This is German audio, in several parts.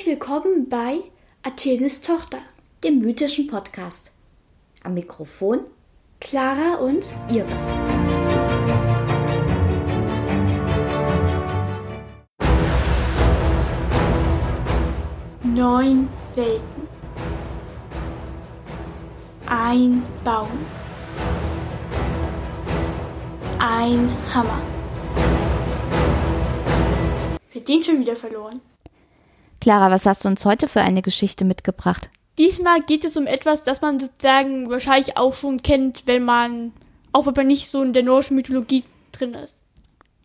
Herzlich willkommen bei Athenes Tochter, dem mythischen Podcast. Am Mikrofon Clara und Iris. Neun Welten. Ein Baum. Ein Hammer. Wird den schon wieder verloren. Clara, was hast du uns heute für eine Geschichte mitgebracht? Diesmal geht es um etwas, das man sozusagen wahrscheinlich auch schon kennt, wenn man, auch wenn man nicht so in der nordischen Mythologie drin ist.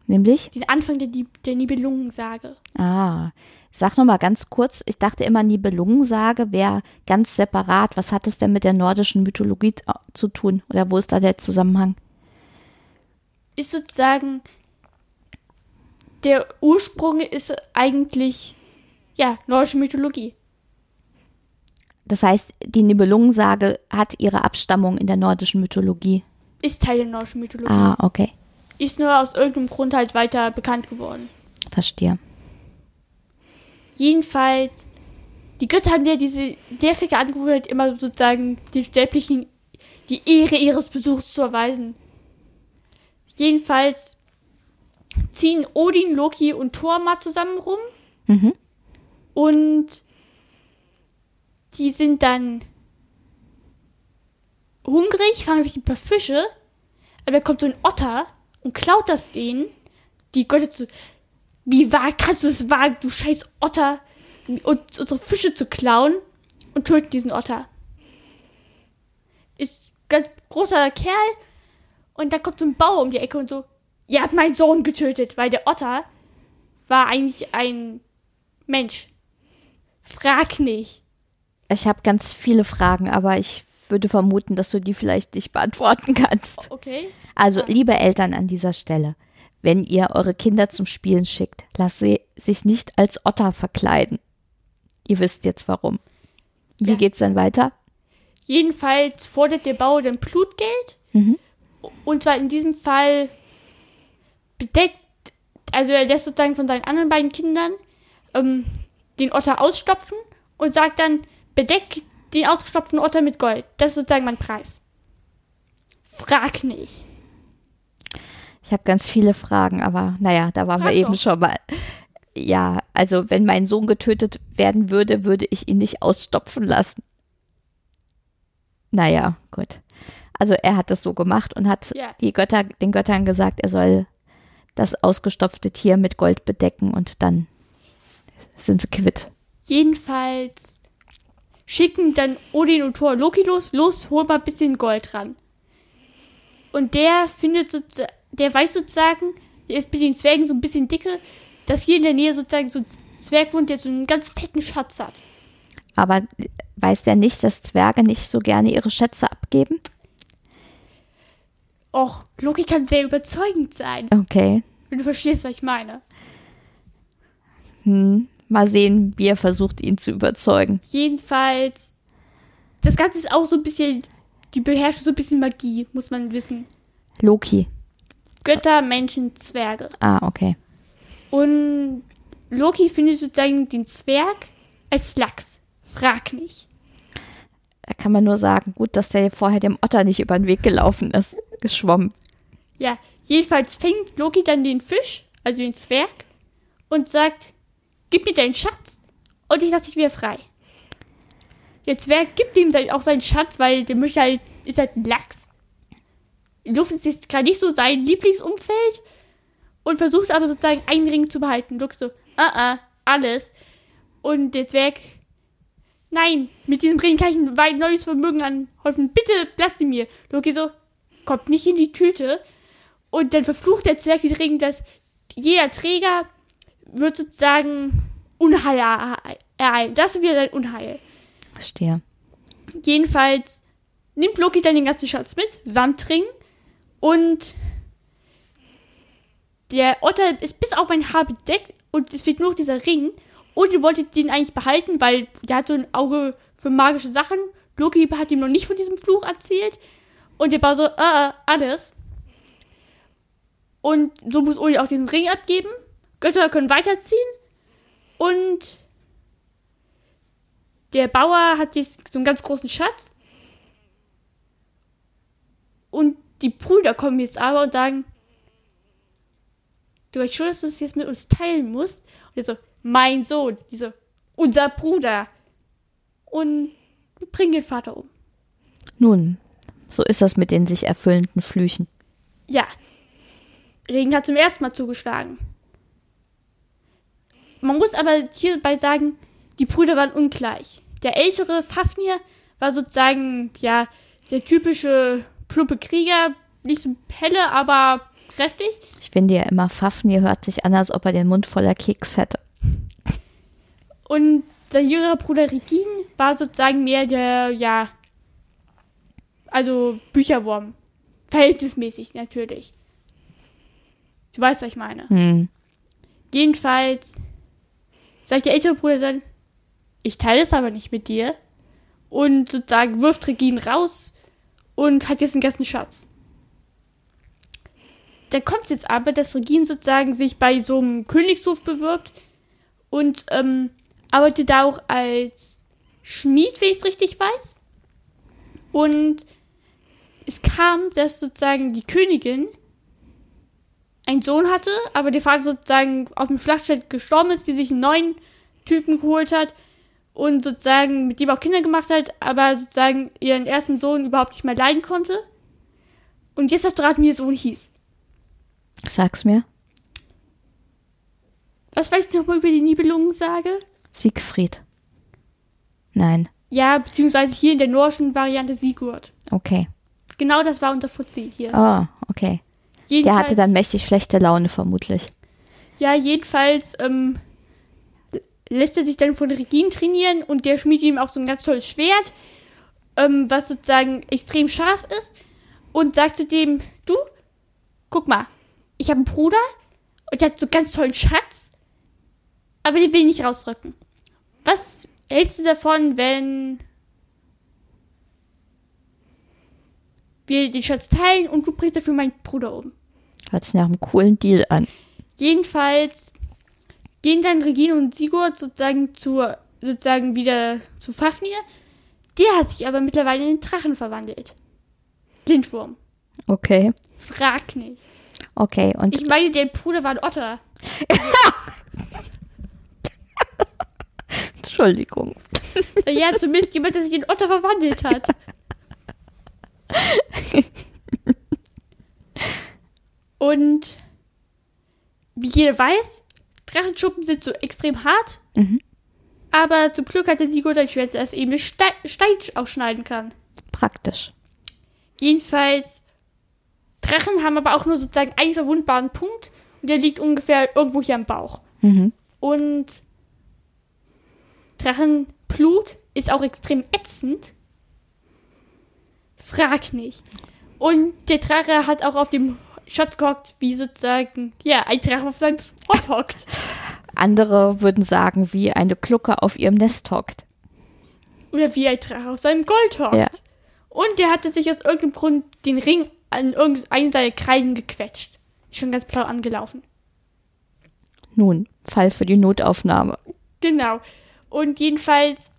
Nämlich? Den Anfang der, der Nibelungensage. Ah, sag noch mal ganz kurz. Ich dachte immer, Nibelungensage wäre ganz separat. Was hat es denn mit der nordischen Mythologie zu tun? Oder wo ist da der Zusammenhang? Ist sozusagen, der Ursprung ist eigentlich ja, nordische Mythologie. Das heißt, die Nibelungensage hat ihre Abstammung in der nordischen Mythologie. Ist Teil der nordischen Mythologie. Ah, okay. Ist nur aus irgendeinem Grund halt weiter bekannt geworden. Verstehe. Jedenfalls, die Götter haben ja diese nervige Angewohnheit, immer sozusagen den Sterblichen die Ehre ihres Besuchs zu erweisen. Jedenfalls ziehen Odin, Loki und Thor mal zusammen rum. Mhm. Und die sind dann hungrig, fangen sich ein paar Fische, aber da kommt so ein Otter und klaut das denen. Die Götter zu. Wie wahr kannst du es wagen, du scheiß Otter, und unsere Fische zu klauen und töten diesen Otter. Ist ganz großer Kerl und da kommt so ein Bauer um die Ecke und so, ihr habt meinen Sohn getötet, weil der Otter war eigentlich ein Mensch. Frag nicht. Ich habe ganz viele Fragen, aber ich würde vermuten, dass du die vielleicht nicht beantworten kannst. Okay. Also, liebe Eltern an dieser Stelle, wenn ihr eure Kinder zum Spielen schickt, lasst sie sich nicht als Otter verkleiden. Ihr wisst jetzt warum. Wie ja. geht's dann weiter? Jedenfalls fordert der Bauer dann Blutgeld. Mhm. Und zwar in diesem Fall bedeckt, also er lässt sozusagen von seinen anderen beiden Kindern ähm, den Otter ausstopfen und sagt dann, bedeck den ausgestopften Otter mit Gold. Das ist sozusagen mein Preis. Frag nicht. Ich habe ganz viele Fragen, aber naja, da waren Frag wir eben doch. schon mal. Ja, also wenn mein Sohn getötet werden würde, würde ich ihn nicht ausstopfen lassen. Naja, gut. Also er hat das so gemacht und hat ja. die Götter, den Göttern gesagt, er soll das ausgestopfte Tier mit Gold bedecken und dann sind sie quitt. Jedenfalls schicken dann Odin und Thor Loki los, los, hol mal ein bisschen Gold ran. Und der findet sozusagen, der weiß sozusagen, der ist mit den Zwergen so ein bisschen dicke, dass hier in der Nähe sozusagen so ein Zwerg wohnt, der so einen ganz fetten Schatz hat. Aber weiß der nicht, dass Zwerge nicht so gerne ihre Schätze abgeben? Och, Loki kann sehr überzeugend sein. Okay. Wenn du verstehst, was ich meine. Hm. Mal sehen, wie er versucht, ihn zu überzeugen. Jedenfalls, das Ganze ist auch so ein bisschen, die beherrscht so ein bisschen Magie, muss man wissen. Loki. Götter, Menschen, Zwerge. Ah, okay. Und Loki findet sozusagen den Zwerg als Lachs. Frag nicht. Da kann man nur sagen, gut, dass der vorher dem Otter nicht über den Weg gelaufen ist, geschwommen. Ja, jedenfalls fängt Loki dann den Fisch, also den Zwerg, und sagt, gib mir deinen Schatz und ich lasse dich wieder frei. Der Zwerg gibt ihm auch seinen Schatz, weil der möchte halt, ist halt ein Lachs. Luft ist jetzt gerade nicht so sein Lieblingsumfeld und versucht aber sozusagen einen Ring zu behalten. Look so, ah, -uh, alles. Und der Zwerg, nein, mit diesem Ring kann ich ein neues Vermögen anhäufen. Bitte lasst ihn mir. Loki so, kommt nicht in die Tüte. Und dann verflucht der Zwerg den Ring, dass jeder Träger wird sozusagen Unheil ereilen. Das ist wieder sein Unheil. Verstehe. Jedenfalls nimmt Loki dann den ganzen Schatz mit, Sandring, und der Otter ist bis auf ein Haar bedeckt und es wird nur dieser Ring. Und ihr wolltet den eigentlich behalten, weil der hat so ein Auge für magische Sachen. Loki hat ihm noch nicht von diesem Fluch erzählt. Und der war so, äh, alles. Und so muss Uli auch diesen Ring abgeben. Götter können weiterziehen. Und der Bauer hat jetzt so einen ganz großen Schatz. Und die Brüder kommen jetzt aber und sagen, du weißt schon, dass du es jetzt mit uns teilen musst. Und er so, mein Sohn. Die so, unser Bruder. Und wir bringen den Vater um. Nun, so ist das mit den sich erfüllenden Flüchen. Ja. Regen hat zum ersten Mal zugeschlagen. Man muss aber hierbei sagen, die Brüder waren ungleich. Der ältere Fafnir war sozusagen, ja, der typische plumpe Krieger, nicht so helle, aber kräftig. Ich finde ja immer, Fafnir hört sich an, als ob er den Mund voller Keks hätte. Und sein jüngerer Bruder Regin war sozusagen mehr der, ja, also Bücherwurm. Verhältnismäßig natürlich. Du weißt, was ich meine. Hm. Jedenfalls sagt der ältere Bruder dann, ich teile es aber nicht mit dir. Und sozusagen wirft Regin raus und hat jetzt einen ganzen Schatz. Dann kommt es jetzt aber, dass Regin sozusagen sich bei so einem Königshof bewirbt und ähm, arbeitet da auch als Schmied, wenn ich es richtig weiß. Und es kam, dass sozusagen die Königin einen Sohn hatte, aber der Vater sozusagen auf dem Schlachtfeld gestorben ist, die sich einen neuen Typen geholt hat und sozusagen mit dem auch Kinder gemacht hat, aber sozusagen ihren ersten Sohn überhaupt nicht mehr leiden konnte. Und jetzt hast du raten, wie ihr Sohn hieß. Sag's mir. Was weißt du nochmal über die Nibelungensage? Siegfried. Nein. Ja, beziehungsweise hier in der nordischen Variante Sigurd. Okay. Genau das war unser Fuzzi hier. Oh, okay. Der Jedenfalls, hatte dann mächtig schlechte Laune, vermutlich. Ja, jedenfalls ähm, lässt er sich dann von Regin trainieren und der schmiedet ihm auch so ein ganz tolles Schwert, ähm, was sozusagen extrem scharf ist und sagt zu dem, du, guck mal, ich habe einen Bruder und der hat so einen ganz tollen Schatz, aber den will ich nicht rausrücken. Was hältst du davon, wenn wir den Schatz teilen und du bringst dafür meinen Bruder um? Hört sich nach einem coolen Deal an. Jedenfalls gehen dann Regine und Sigurd sozusagen zur, sozusagen wieder zu Fafnir. Der hat sich aber mittlerweile in den Drachen verwandelt. Lindwurm. Okay. Frag nicht. Okay, und Ich meine, der Bruder war ein Otter. Entschuldigung. Ja, zumindest jemand, der sich in Otter verwandelt hat. Und wie jeder weiß, Drachenschuppen sind so extrem hart. Mhm. Aber zum Glück hat der Sigurd ein Schwert, das eben Stein, Stein ausschneiden kann. Praktisch. Jedenfalls, Drachen haben aber auch nur sozusagen einen verwundbaren Punkt und der liegt ungefähr irgendwo hier am Bauch. Mhm. Und Drachenblut ist auch extrem ätzend. Frag nicht. Und der Drache hat auch auf dem Schatz gehockt, wie sozusagen, ja, ein Drache auf seinem Ort hockt. Andere würden sagen, wie eine Glucke auf ihrem Nest hockt. Oder wie ein Drache auf seinem Gold hockt. Ja. Und der hatte sich aus irgendeinem Grund den Ring an irgendeinen seiner Kreiden gequetscht. Schon ganz blau angelaufen. Nun, Fall für die Notaufnahme. Genau. Und jedenfalls,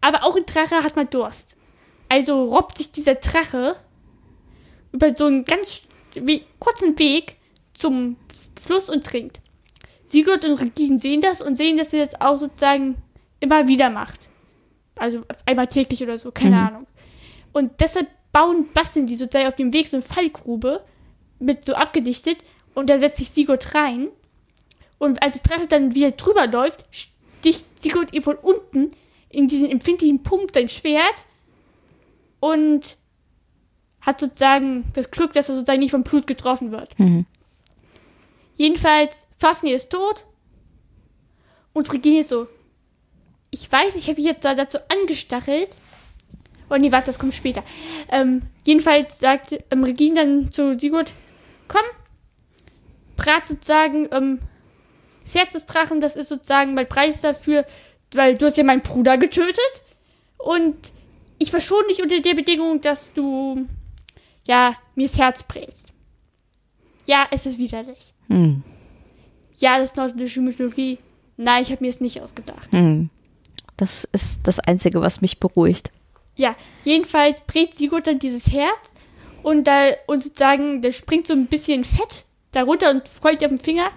aber auch ein Drache hat mal Durst. Also robbt sich dieser Drache über so einen ganz we kurzen Weg zum Fluss und trinkt. Sigurd und Regine sehen das und sehen, dass er das auch sozusagen immer wieder macht. Also einmal täglich oder so, keine Mhm. Ahnung. Und deshalb bauen, basteln die sozusagen auf dem Weg so eine Fallgrube mit so abgedichtet und da setzt sich Sigurd rein. Und als der Drache dann wieder drüber läuft, sticht Sigurd ihm von unten in diesen empfindlichen Punkt sein Schwert und hat sozusagen das Glück, dass er sozusagen nicht vom Blut getroffen wird. Mhm. Jedenfalls, Fafnir ist tot und Regine ist so, ich weiß, ich habe mich jetzt da dazu angestachelt. Oh nee, warte, das kommt später. Ähm, jedenfalls sagt ähm, Regine dann zu Sigurd, komm, brat sozusagen ähm, das Herz des Drachen, das ist sozusagen mein Preis dafür, weil du hast ja meinen Bruder getötet und ich verschone dich unter der Bedingung, dass du, ja, mir das Herz brätst. Ja, es ist widerlich. Hm. Ja, das ist nordische Mythologie. Nein, ich habe mir es nicht ausgedacht. Hm. Das ist das Einzige, was mich beruhigt. Ja, jedenfalls brät Sigurd dann dieses Herz und da und sozusagen, da springt so ein bisschen Fett darunter und freut auf den Finger.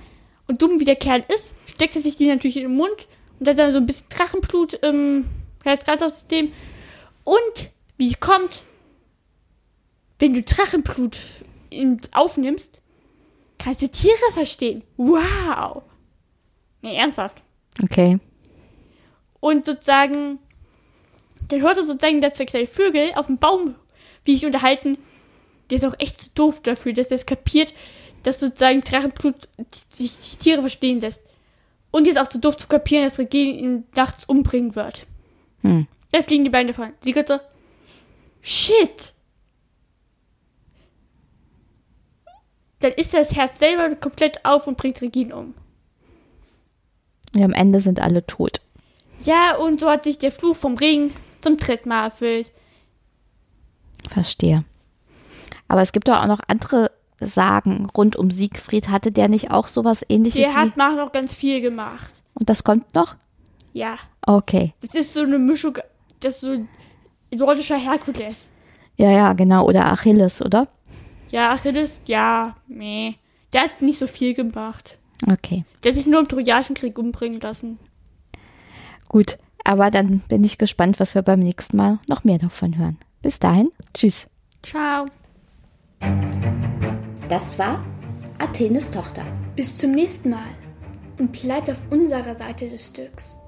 Und dumm wie der Kerl ist, steckt er sich die natürlich in den Mund und hat dann so ein bisschen Drachenblut im Herz-Kreislauf-System. Und wie es kommt, wenn du Drachenblut aufnimmst, kannst du Tiere verstehen. Wow! Nee, ernsthaft. Okay. Und sozusagen, dann hört er sozusagen da zwei kleine Vögel auf dem Baum, wie sich unterhalten. Der ist auch echt zu doof dafür, dass er es kapiert, dass sozusagen Drachenblut sich die Tiere verstehen lässt. Und die ist auch zu doof zu kapieren, dass Regine ihn nachts umbringen wird. Hm. Da fliegen die Beine davon. Sie geht so, shit! Dann ist das Herz selber komplett auf und bringt Regine um. Und am Ende sind alle tot. Ja, und so hat sich der Fluch vom Regen zum dritten Mal erfüllt. Verstehe. Aber es gibt doch auch noch andere Sagen rund um Siegfried. Hatte der nicht auch sowas ähnliches? Der hat mal noch ganz viel gemacht. Und das kommt noch? Ja. Okay. Das ist so eine Mischung, das ist so nordischer Herkules. Ja, ja, genau. Oder Achilles, oder? Ja, Achilles, ja, nee. Der hat nicht so viel gemacht. Okay. Der hat sich nur im Trojanischen Krieg umbringen lassen. Gut. Aber dann bin ich gespannt, was wir beim nächsten Mal noch mehr davon hören. Bis dahin. Tschüss. Ciao. Das war Athenes Tochter. Bis zum nächsten Mal. Und bleibt auf unserer Seite des Stücks.